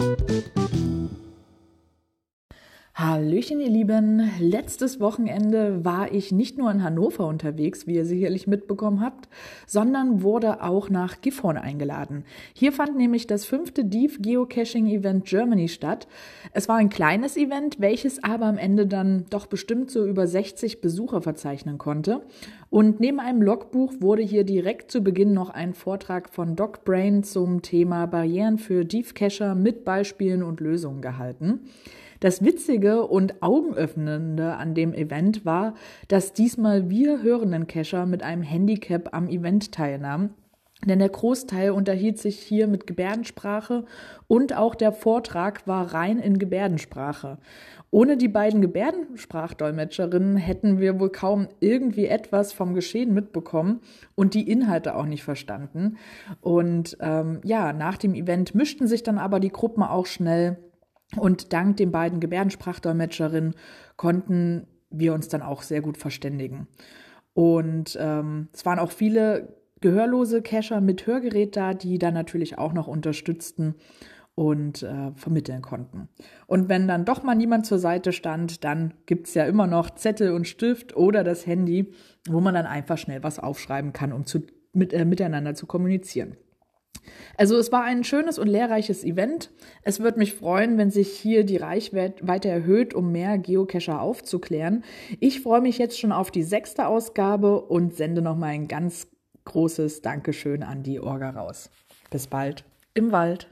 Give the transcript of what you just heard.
thank you Hallöchen, ihr Lieben. Letztes Wochenende war ich nicht nur in Hannover unterwegs, wie ihr sicherlich mitbekommen habt, sondern wurde auch nach Gifhorn eingeladen. Hier fand nämlich das fünfte Deep Geocaching Event Germany statt. Es war ein kleines Event, welches aber am Ende dann doch bestimmt so über 60 Besucher verzeichnen konnte. Und neben einem Logbuch wurde hier direkt zu Beginn noch ein Vortrag von Doc Brain zum Thema Barrieren für Deep Cacher mit Beispielen und Lösungen gehalten. Das Witzige und Augenöffnende an dem Event war, dass diesmal wir hörenden Cacher mit einem Handicap am Event teilnahmen. Denn der Großteil unterhielt sich hier mit Gebärdensprache und auch der Vortrag war rein in Gebärdensprache. Ohne die beiden Gebärdensprachdolmetscherinnen hätten wir wohl kaum irgendwie etwas vom Geschehen mitbekommen und die Inhalte auch nicht verstanden. Und ähm, ja, nach dem Event mischten sich dann aber die Gruppen auch schnell und dank den beiden Gebärdensprachdolmetscherinnen konnten wir uns dann auch sehr gut verständigen. Und ähm, es waren auch viele gehörlose Cacher mit Hörgerät da, die dann natürlich auch noch unterstützten und äh, vermitteln konnten. Und wenn dann doch mal niemand zur Seite stand, dann gibt's ja immer noch Zettel und Stift oder das Handy, wo man dann einfach schnell was aufschreiben kann, um zu, mit, äh, miteinander zu kommunizieren. Also es war ein schönes und lehrreiches Event. Es würde mich freuen, wenn sich hier die Reichweite erhöht, um mehr Geocacher aufzuklären. Ich freue mich jetzt schon auf die sechste Ausgabe und sende nochmal ein ganz großes Dankeschön an die Orga raus. Bis bald im Wald.